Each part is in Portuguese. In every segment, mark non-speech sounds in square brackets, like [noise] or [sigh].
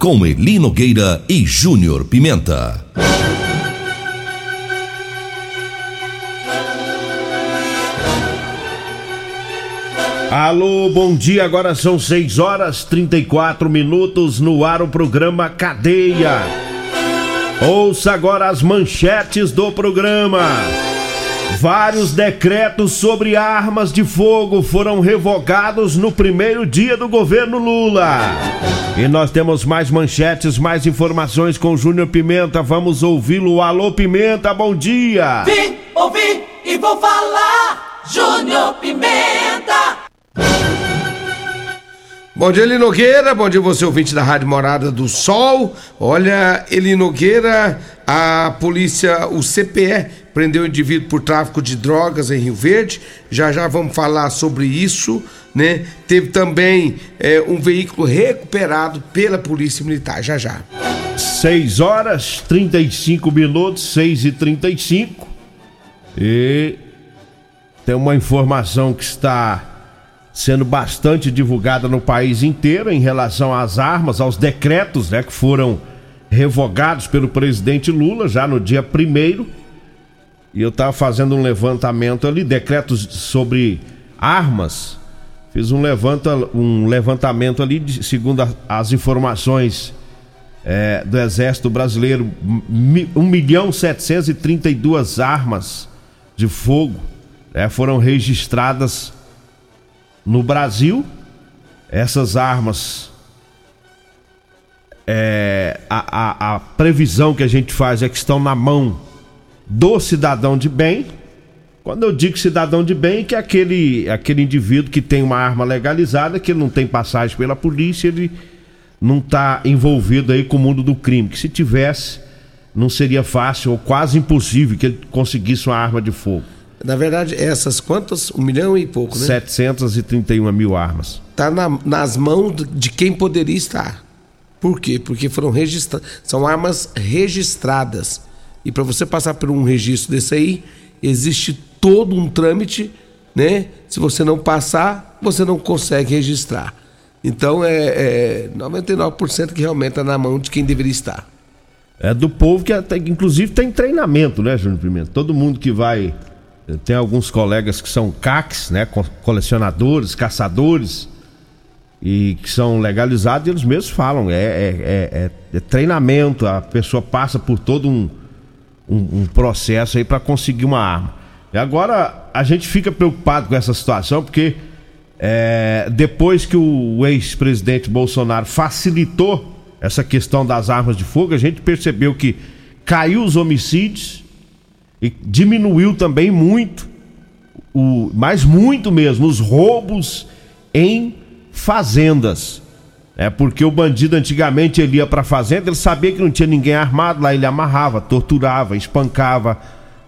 Com Eli Nogueira e Júnior Pimenta. Alô, bom dia. Agora são 6 horas 34 minutos no ar o programa Cadeia. Ouça agora as manchetes do programa. Vários decretos sobre armas de fogo foram revogados no primeiro dia do governo Lula. E nós temos mais manchetes, mais informações com Júnior Pimenta. Vamos ouvi-lo. Alô, Pimenta, bom dia. Vim, ouvi e vou falar. Júnior Pimenta. Bom dia, Eli Nogueira. Bom dia, você ouvinte da Rádio Morada do Sol. Olha, Eli Nogueira, a polícia, o CPE, prendeu um indivíduo por tráfico de drogas em Rio Verde. Já já vamos falar sobre isso, né? Teve também é, um veículo recuperado pela Polícia Militar. Já já. 6 horas 35 minutos, 6 e 35 E tem uma informação que está sendo bastante divulgada no país inteiro em relação às armas, aos decretos né, que foram revogados pelo presidente Lula já no dia primeiro. E eu estava fazendo um levantamento ali, decretos sobre armas. Fiz um, levanta, um levantamento ali, de, segundo a, as informações é, do Exército Brasileiro, 1 milhão 732 armas de fogo é, foram registradas no Brasil, essas armas, é, a, a, a previsão que a gente faz é que estão na mão do cidadão de bem. Quando eu digo cidadão de bem, que é aquele, aquele indivíduo que tem uma arma legalizada, que não tem passagem pela polícia, ele não está envolvido aí com o mundo do crime. Que se tivesse, não seria fácil ou quase impossível que ele conseguisse uma arma de fogo. Na verdade, essas quantas? Um milhão e pouco, né? 731 mil armas. Tá na, nas mãos de quem poderia estar. Por quê? Porque foram registradas. São armas registradas. E para você passar por um registro desse aí, existe todo um trâmite, né? Se você não passar, você não consegue registrar. Então é, é 99% que realmente está na mão de quem deveria estar. É do povo que até, inclusive tem treinamento, né, Júnior Pimenta? Todo mundo que vai tem alguns colegas que são CACs, né? Colecionadores, caçadores, e que são legalizados, e eles mesmos falam, é, é, é, é treinamento, a pessoa passa por todo um, um, um processo aí para conseguir uma arma. E agora a gente fica preocupado com essa situação, porque é, depois que o ex-presidente Bolsonaro facilitou essa questão das armas de fogo, a gente percebeu que caiu os homicídios e diminuiu também muito, o, mas muito mesmo, os roubos em fazendas. É porque o bandido antigamente ele ia para fazenda, ele sabia que não tinha ninguém armado, lá ele amarrava, torturava, espancava,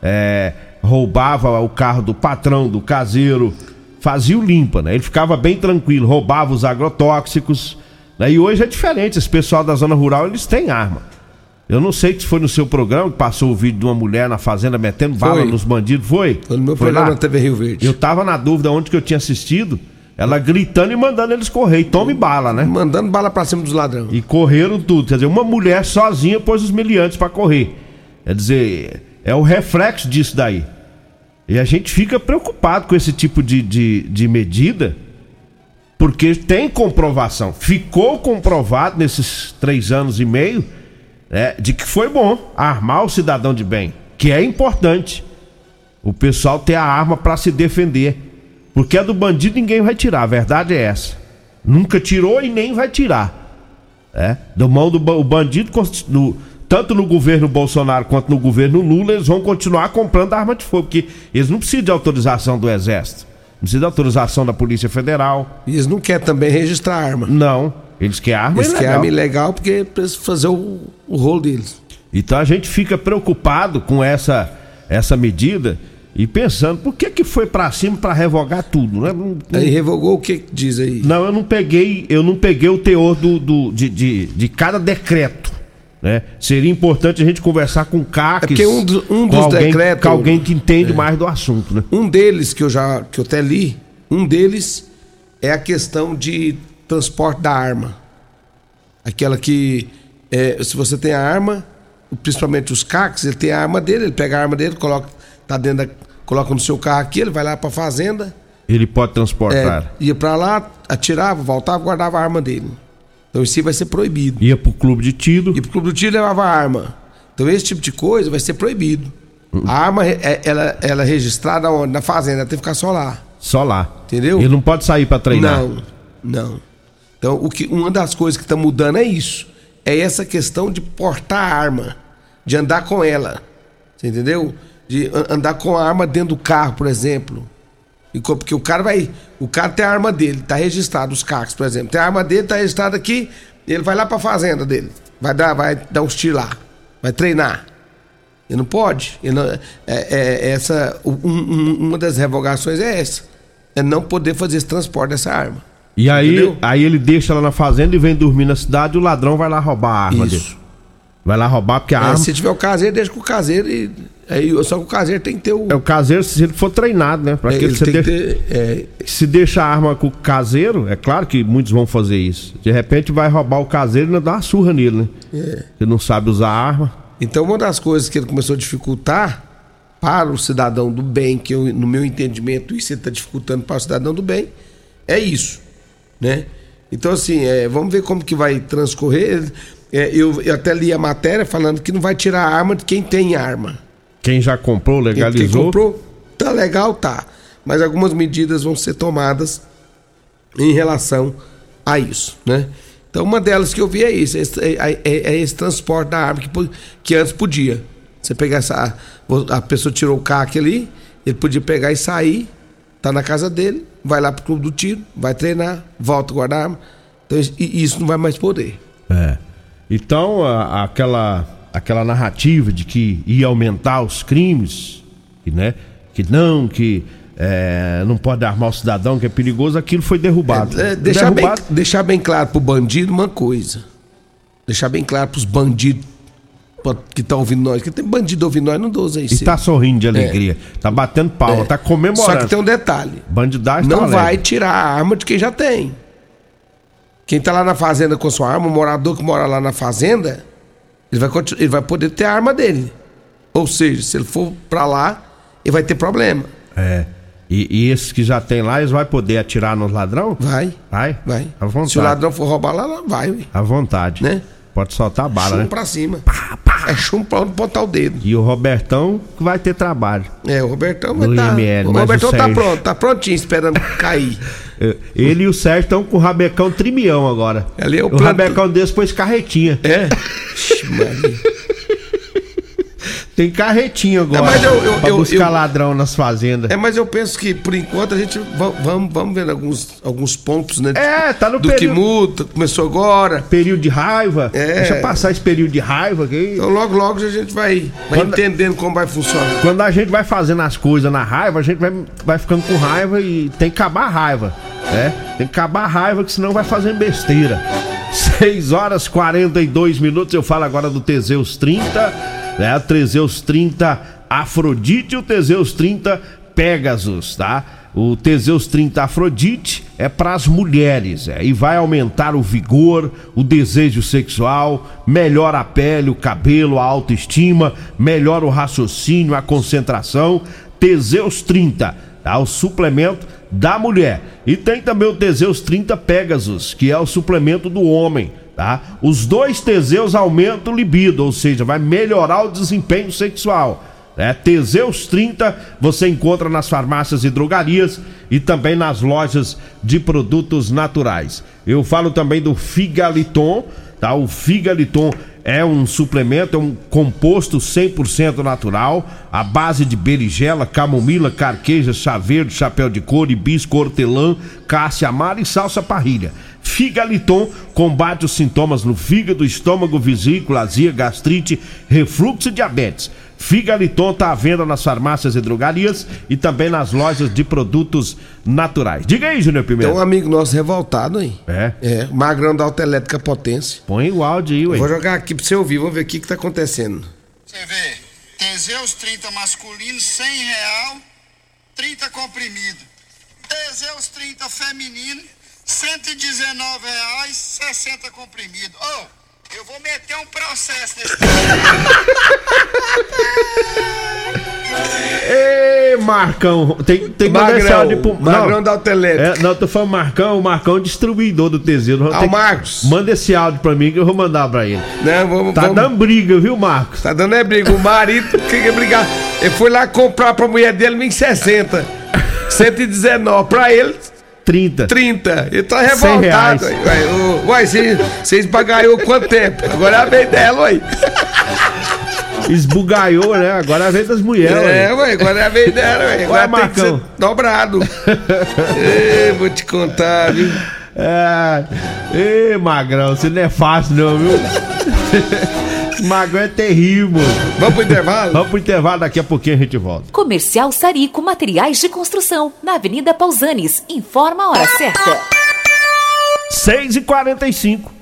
é, roubava o carro do patrão, do caseiro, fazia o limpa, né? Ele ficava bem tranquilo, roubava os agrotóxicos. Né? E hoje é diferente, esse pessoal da zona rural eles têm arma. Eu não sei se foi no seu programa que passou o vídeo de uma mulher na fazenda metendo bala foi. nos bandidos. Foi? Foi no meu foi programa lá? na TV Rio Verde. Eu tava na dúvida onde que eu tinha assistido. Ela gritando e mandando eles correr. E tome bala, né? Mandando bala pra cima dos ladrões. E correram tudo. Quer dizer, uma mulher sozinha pôs os miliantes para correr. Quer dizer, é o reflexo disso daí. E a gente fica preocupado com esse tipo de, de, de medida, porque tem comprovação. Ficou comprovado nesses três anos e meio né, de que foi bom armar o cidadão de bem. que é importante o pessoal ter a arma para se defender. Porque a do bandido ninguém vai tirar, a verdade é essa. Nunca tirou e nem vai tirar. É? Do mão do o bandido, no- tanto no governo Bolsonaro quanto no governo Lula, eles vão continuar comprando arma de fogo, porque eles não precisam de autorização do Exército, não precisam de autorização da Polícia Federal. E eles não querem também registrar arma. Não, eles querem arma Eles querem arma ilegal porque precisa fazer o, o rolo deles. Então a gente fica preocupado com essa, essa medida e pensando, por que que foi pra cima pra revogar tudo, né? Não- não- Aí revogou o que que diz aí? Não, eu não peguei, eu não peguei o teor do, do- de, de, de cada decreto. Né? Seria importante a gente conversar com CACs, É porque um do- um dos alguém, decretos- com alguém que entende mais do assunto, né? Um deles que eu já que eu até li, um deles é a questão de transporte da arma. Aquela que é, se você tem a arma, principalmente os CACs, ele tem a arma dele, ele pega a arma dele, coloca tá dentro da, coloca no seu carro aqui, ele vai lá pra fazenda, Ele pode é, transportar. ia pra lá, atirava, voltava, guardava a arma dele. Então isso vai ser proibido. Ia pro clube de tiro. E pro clube do tiro levava arma. Então esse tipo de coisa vai ser proibido. A arma é, ela, ela é registrada onde? Na fazenda, ela tem que ficar só lá. Só lá. Entendeu? Ele não pode sair pra treinar. Não, não. Então, o que, uma das coisas que está mudando é isso. É essa questão de portar arma, de andar com ela. Você entendeu? De an- andar com a arma dentro do carro, por exemplo. Porque o cara vai. O cara tem a arma dele, tá registrado, os CACs, por exemplo. Tem a arma dele, tá registrado aqui, ele vai lá pra fazenda dele. Vai dar, vai dar uns tiros lá. Vai treinar. Ele não pode. Ele não- é, é- essa, um- um- uma das revogações é essa. É não poder fazer esse transporte dessa arma. E aí, Entendeu? aí ele deixa lá na fazenda e vem dormir na cidade e o ladrão vai lá roubar a arma Isso. dele. Vai lá roubar porque a É, arma. se tiver o caseiro, deixa com o caseiro e. Aí, só que o caseiro tem que ter o. É o caseiro se ele for treinado, né? Pra é, que ele você deixa- ter. é, Se deixa a arma com o caseiro, é claro que muitos vão fazer isso. De repente vai roubar o caseiro e dá uma surra nele, né? é. Você não sabe usar a arma. Então, uma das coisas que ele começou a dificultar para o cidadão do bem, que eu, no meu entendimento, isso ele está dificultando para o cidadão do bem, é isso, né? Então, assim, é, vamos ver como que vai transcorrer. É, eu, eu até li a matéria falando que não vai tirar a arma de quem tem arma. Quem já comprou, Quem, quem legalizou. comprou, tá legal, tá. Mas algumas medidas vão ser tomadas em relação a isso, né? Então, uma delas que eu vi é isso, é, esse- é- é- é esse transporte da arma que, que antes podia. Você pegar essa. A pessoa tirou o CAC ali, ele podia pegar e sair, tá na casa dele, vai lá pro clube do tiro, vai treinar, volta a guardar arma. Então, e isso não vai mais poder. É. Então, a- aquela, aquela narrativa de que ia aumentar os crimes, que, né? Que não, que é, não pode armar o cidadão, que é perigoso, aquilo foi derrubado. É, deixar, bem, derrubado deixar bem claro pro bandido uma coisa. Deixar bem claro pros bandidos que estão ouvindo nós. Que tem bandido ouvindo nós, não dou aí. e tá sorrindo de alegria. Tá batendo palma, tá comemorando. É. Só que tem um detalhe. Bandidagem tá Não alegre. vai tirar a arma de quem já tem. Quem tá lá na fazenda com sua arma, o morador que mora lá na fazenda, ele vai, ele vai poder ter a arma dele. Ou seja, se ele for pra lá, ele vai ter problema. É. E, e esses que já tem lá, eles vão poder atirar nos ladrão? Vai. Vai? Vai. À vontade. Se o ladrão for roubar lá, lá vai. ué. À vontade. Né? Pode soltar a bala, Chumbo né? pra cima. É chumbo pra onde botar o dedo. E o Robertão que vai ter trabalho. É, o Robertão vai estar. IML, o Robertão o tá pronto, tá prontinho, esperando [laughs] cair. É, Ele e o Sérgio estão com o rabecão trimião agora. Ali é o o planto- rabecão desse pôs carretinha. É? Ixi. [laughs] Tem carretinha agora. É, mas eu- eu- pra eu- buscar eu- ladrão nas fazendas. É, mas eu penso que, por enquanto, a gente va- vamos, vamos ver alguns, alguns pontos, né? É, tá no Do que período- muda, começou agora. Período de raiva. É. Deixa passar esse período de raiva aqui. Então, logo, logo a gente vai, vai Quando- entendendo como vai funcionar. Quando a gente vai fazendo as coisas na raiva, a gente vai, vai ficando com raiva e tem que acabar a raiva. né? Tem que acabar a raiva, que senão vai fazendo besteira. 6 horas 42 minutos. Eu falo agora do Teseus 30, né? Teseus 30 Afrodite e o Teseus 30 Pegasus, tá? O Teseus 30 Afrodite é para as mulheres é, e vai aumentar o vigor, o desejo sexual, melhora a pele, o cabelo, a autoestima, melhora o raciocínio, a concentração. Teseus 30, tá? O suplemento da mulher. E tem também o Teseus 30 Pegasus, que é o suplemento do homem, tá? Os dois Teseus aumentam o libido, ou seja, vai melhorar o desempenho sexual. É, Teseus 30 você encontra nas farmácias e drogarias e também nas lojas de produtos naturais. Eu falo também do Figaliton, tá? O Figaliton é um suplemento, é um composto 100% natural, à base de berigela, camomila, carqueja, chá verde, chapéu de couro, hibisco, hortelã, cássia amara e salsa parrilha. Figaliton combate os sintomas no fígado, estômago, vesícula, azia, gastrite, refluxo e diabetes. Figaliton está à venda nas farmácias e drogarias e também nas lojas de produtos naturais. Diga aí, Júnior Pimenta. Tem um amigo nosso revoltado aí. É? É, Magrão da Autoelétrica Potência. Põe o áudio aí, ué. Vou jogar aqui pra você ouvir, vamos ver o que que tá acontecendo. Você vê, Teseus 30 masculino, 100 real, 30 comprimido. Teseus 30 feminino, 119 reais, 60 comprimido. Ô, eu vou meter um processo nesse... [laughs] Ê, Marcão, tem, tem que mandar esse áudio pro... Magrão não, da Autoelétrica. é, não, tô falando Marcão, o Marcão é o distribuidor do Teseiro. Ah, o Marcos. Manda esse áudio pra mim que eu vou mandar pra ele. Né, vamos, Tá vamos- dando briga, viu, Marcos? Tá dando é briga. O marido [laughs] quer brigar. Ele foi lá comprar pra mulher dele 1.060. 119. Pra ele, 30. 30. Ele tá 100 revoltado. Ué, ué, ô, ué, vocês pagaiou quanto tempo? Agora é a vez dela, ué. Esbugaiou, né? Agora é a vez das mulheres. É, ué. ué, agora é a vez dela, ué. Agora tem que Marcão. ser dobrado. Ê, vou te contar, viu? É. Ê, Magrão, você não é fácil, não, viu? [laughs] Magrão é terrível. Vamos pro intervalo? Vamos pro intervalo, daqui a pouquinho a gente volta. Comercial Sarico Materiais de Construção, na Avenida Pausanes. Informa a hora certa. 6h45.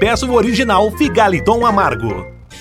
peça o original Figaliton Amargo.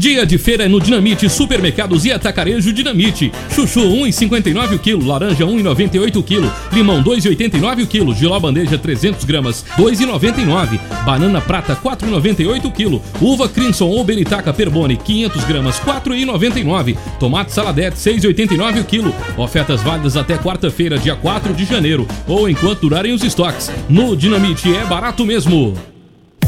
Dia de feira é no Dinamite Supermercados e Atacarejo Dinamite. Chuchu 1,59 o quilo, laranja 1,98 o quilo, limão 2,89 o quilo, giló bandeja 300 gramas 2,99, banana prata 4,98 o quilo, uva Crimson ou Beritaca Perbone 500 gramas 4,99, tomate saladete 6,89 o quilo. Ofertas válidas até quarta-feira, dia 4 de janeiro ou enquanto durarem os estoques. No Dinamite é barato mesmo.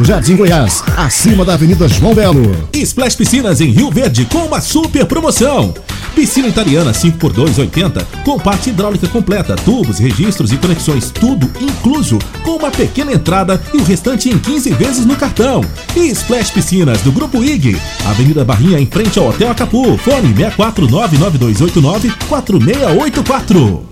Jardim Goiás, acima da Avenida João Belo. Splash Piscinas em Rio Verde com uma super promoção. Piscina italiana 5x2 80 com parte hidráulica completa, tubos, registros e conexões, tudo incluso, com uma pequena entrada e o restante em 15 vezes no cartão. E Splash Piscinas do Grupo IG, Avenida Barrinha em frente ao Hotel Acapu, fone 6499289 4684.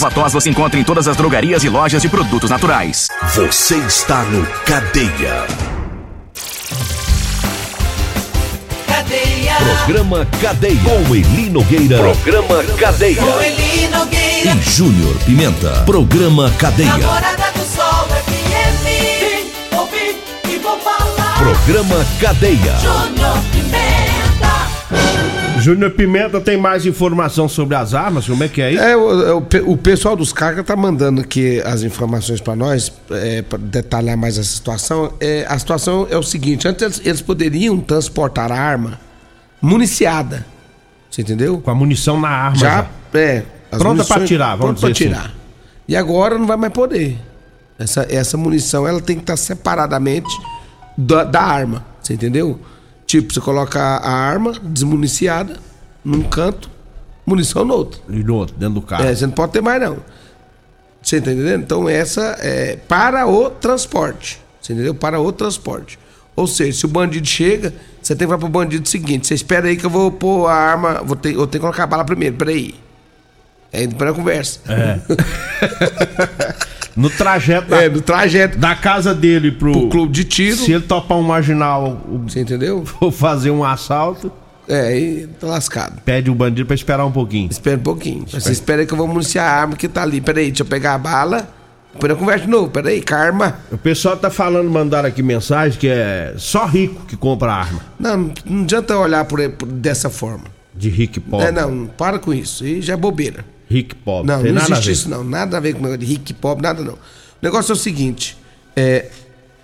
Ervatós você encontra em todas as drogarias e lojas de produtos naturais. Você está no Cadeia. Cadeia. Programa Cadeia. Com Eli Nogueira. Programa Cadeia. Com Eli Nogueira. E Júnior Pimenta. Programa Cadeia. Namorada do Sol FM. Vim, ouvi e vou falar. Programa Cadeia. Júnior Pimenta. Júnior Pimenta tem mais informação sobre as armas? Como é que é isso? É, o, o, pe- o pessoal dos cargas tá mandando aqui as informações para nós, é, para detalhar mais essa situação. É, a situação é o seguinte: antes eles, eles poderiam transportar a arma municiada. Você entendeu? Com a munição na arma. Já, é. as Pronta munições- tirar, vamos pronta pra dizer assim. tirar. E agora não vai mais poder. Essa, essa munição ela tem que estar separadamente da, da arma. Você entendeu? Tipo, você coloca a, arma desmuniciada num canto, munição no outro. E no outro, dentro do carro. É, você não pode ter mais, não. Você tá entendendo? Então, essa é para o transporte. Você entendeu? Para o transporte. Ou seja, se o bandido chega, você tem que falar pro bandido o seguinte: você espera aí que eu vou pôr a arma, vou ter, eu tenho que colocar a bala primeiro, peraí. É depois a conversa. É. [laughs] No trajeto da, É, no trajeto da casa dele pro, pro clube de tiro. Se ele topar um marginal, o- Você entendeu? for fazer um assalto, É, aí tá lascado. pede o bandido pra esperar um pouquinho. Espera um pouquinho. Você espera aí que eu vou municiar a arma que tá ali. Peraí, deixa eu pegar a bala. Depois eu converso de novo. Peraí, karma. O pessoal tá falando, mandaram aqui mensagem que é só rico que compra arma. Não, não adianta olhar por, por- dessa forma. De rico e pobre. É, não, para com isso. Aí já é bobeira. Rico e pobre. Não, Tem não existe isso não. Nada a ver com o negócio de rico e pobre, nada não. O negócio é o seguinte: é,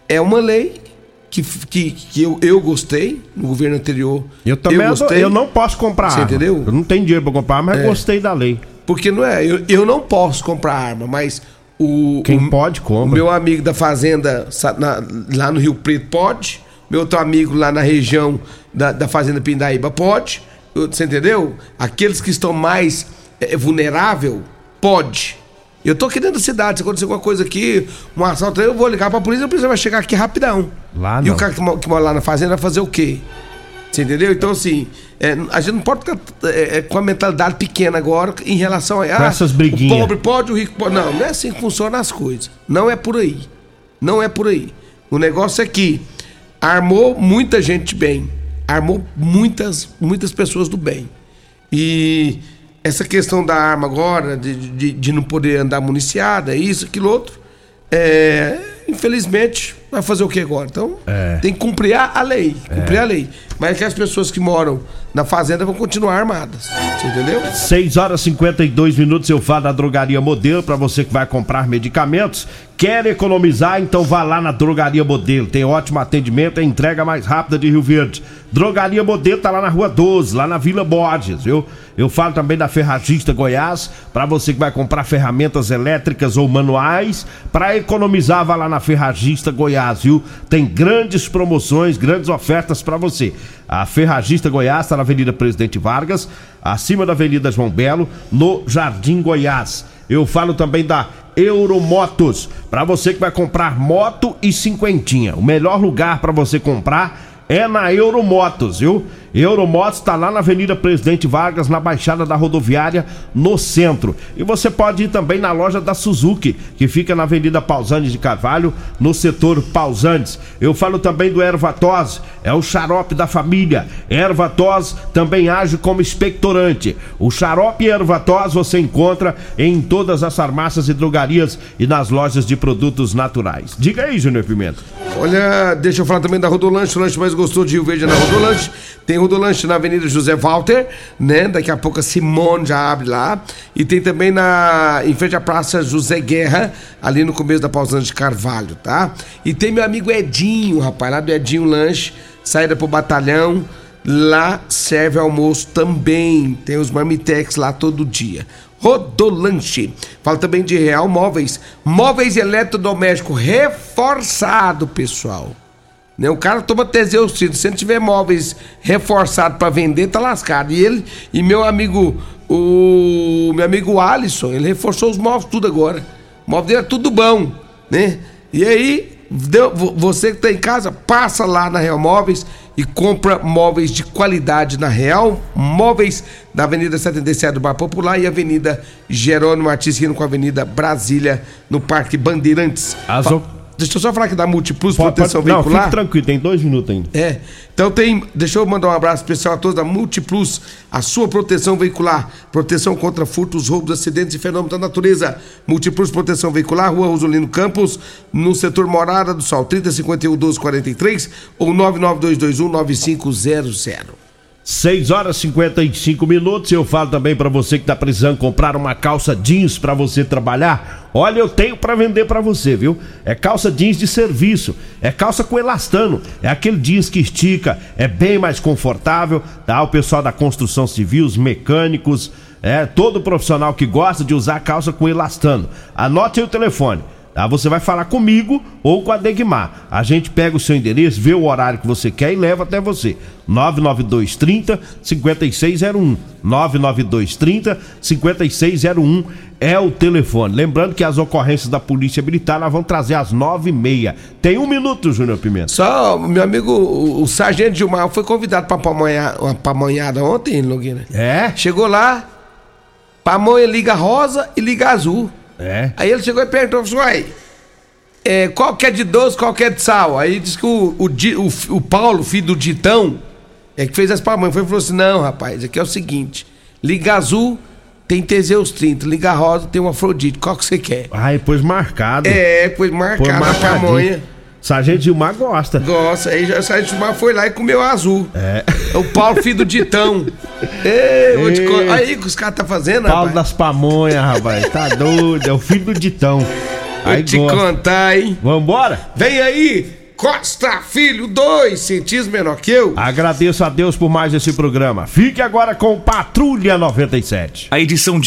é uma lei que, que, que eu, eu gostei no governo anterior. Eu também eu, gostei. eu não posso comprar Você arma. entendeu? Eu não tenho dinheiro pra comprar, mas É. gostei da lei. Porque não é, eu, eu não posso comprar arma, mas o. Quem o, pode, O compra. meu amigo da fazenda na- lá no Rio Preto pode. Meu outro amigo lá na região da, da Fazenda Pindaíba pode. Você entendeu? Aqueles que estão mais é, vulnerável, pode. Eu tô aqui dentro da cidade, se acontecer alguma coisa aqui, um assalto, eu vou ligar pra polícia, a polícia vai chegar aqui rapidão. Lá E não. o cara que, que mora lá na fazenda vai fazer o quê? Você entendeu? Então, assim, é, a gente não pode ficar é, é, com a mentalidade pequena agora em relação a. ah, essas briguinhas. O pobre pode, o rico pode. Não, não é assim que funcionam as coisas. Não é por aí. Não é por aí. O negócio é que armou muita gente bem. Armou muitas, muitas pessoas do bem. E essa questão da arma agora, de, de, de não poder andar municiada, isso, aquilo outro, é, infelizmente, vai fazer o que agora? Então, É. tem que cumprir a, lei. Cumprir a lei. Mas é que as pessoas que moram na fazenda vão continuar armadas. Você entendeu? 6 horas e 52 minutos eu falo da Drogaria Modelo para você que vai comprar medicamentos. Quer economizar? Então vá lá na Drogaria Modelo. Tem ótimo atendimento, é entrega mais rápida de Rio Verde. Drogaria Modelo tá lá na Rua 12, lá na Vila Borges, viu? Eu falo também da Ferragista Goiás, para você que vai comprar ferramentas elétricas ou manuais, para economizar, vá lá na Ferragista Goiás, viu? Tem grandes promoções, grandes ofertas para você. A Ferragista Goiás está na Avenida Presidente Vargas, acima da Avenida João Belo, no Jardim Goiás. Eu falo também da Euromotos, para você que vai comprar moto e cinquentinha. O melhor lugar para você comprar é na Euromotos, viu? Euromotos está lá na Avenida Presidente Vargas, na Baixada da Rodoviária, no centro. E você pode ir também na loja da Suzuki, que fica na Avenida Pausantes de Carvalho, no setor Pausantes. Eu falo também do Ervatós, é o xarope da família. Ervatós também age como expectorante. O xarope Ervatós você encontra em todas as farmácias e drogarias e nas lojas de produtos naturais. Diga aí, Júnior Pimenta. Olha, deixa eu falar também da Rodolanche, o lanche mais gostoso de Rio Verde é na Rodolanche. Tem Rodolanche na Avenida José Walter, né? Daqui a pouco a Simone já abre lá. E tem também na em frente à Praça José Guerra, ali no começo da Pausante de Carvalho, tá? E tem meu amigo Edinho, rapaz, lá do Edinho Lanche, saída pro batalhão. Lá serve almoço também. Tem os marmitex lá todo dia. Rodolanche. Fala também de Real Móveis. Móveis eletrodoméstico reforçado, pessoal. Né? O cara toma Teseus 30. Se ele tiver móveis reforçados para vender, tá lascado. E ele e meu amigo, o meu amigo Alisson, ele reforçou os móveis tudo agora. O móvel dele é tudo bom, né? E aí, deu- vo- você que tá em casa, passa lá na Real Móveis e compra móveis de qualidade na Real Móveis, na Avenida 77 do Bar Popular e Avenida Jerônimo Martins, indo com a Avenida Brasília, no Parque Bandeirantes. As Fa- o- Deixa eu só falar aqui da Multiplus Pode- Proteção pode- não, Veicular. fique tranquilo, tem dois minutos ainda. É. Então tem. Deixa eu mandar um abraço especial a todos da Multiplus, a sua proteção veicular. Proteção contra furtos, roubos, acidentes e fenômenos da natureza. Multiplus Proteção Veicular, Rua Rosolino Campos, no setor Morada do Sol, 3051 1243 ou 99221 9500. 6 horas e 55 minutos. Eu falo também pra você que tá precisando comprar uma calça jeans pra você trabalhar. Olha, eu tenho pra vender pra você, viu? É calça jeans de serviço, é calça com elastano, é aquele jeans que estica, é bem mais confortável, tá? O pessoal da construção civil, os mecânicos, é todo profissional que gosta de usar calça com elastano. Anote aí o telefone. Tá? Você vai falar comigo ou com a Degmar. A gente pega o seu endereço, vê o horário que você quer e leva até você. 99230 5601. 99230 5601 é o telefone. Lembrando que as ocorrências da Polícia Militar nós vamos trazer às 9h30. Tem um minuto, Júnior Pimenta. Só, meu amigo, o, o Sargento Gilmar foi convidado pamonha- uma pamonhada ontem, Logueira. É? Chegou lá, pamonha liga rosa e liga azul. É. Aí ele chegou e perguntou assim, uai, é, qual que é de doce, qual que é de sal? Aí disse que o, o, o, o Paulo, filho do Ditão, é que fez as pamonhas. Foi e falou assim, não, rapaz, aqui é o seguinte, liga azul tem Teseus 30, liga rosa tem um Afrodite, qual que você quer? Ah, depois marcado. É, pois marcado Pôs a marcadinho. pamonha. Sargento Gilmar gosta. Gosta, aí já Sargento Gilmar foi lá e comeu azul. É. O Paulo, filho do Ditão. [laughs] Ei, vou te. Aí o que os caras tá fazendo, Paulo rapaz? das Pamonhas, rapaz. Tá doido. É o filho do Ditão. Vou te gosta. contar, hein? Vambora? Vem aí, Costa Filho, dois centímetros menor que eu. Agradeço a Deus por mais esse programa. Fique agora com Patrulha 97. A edição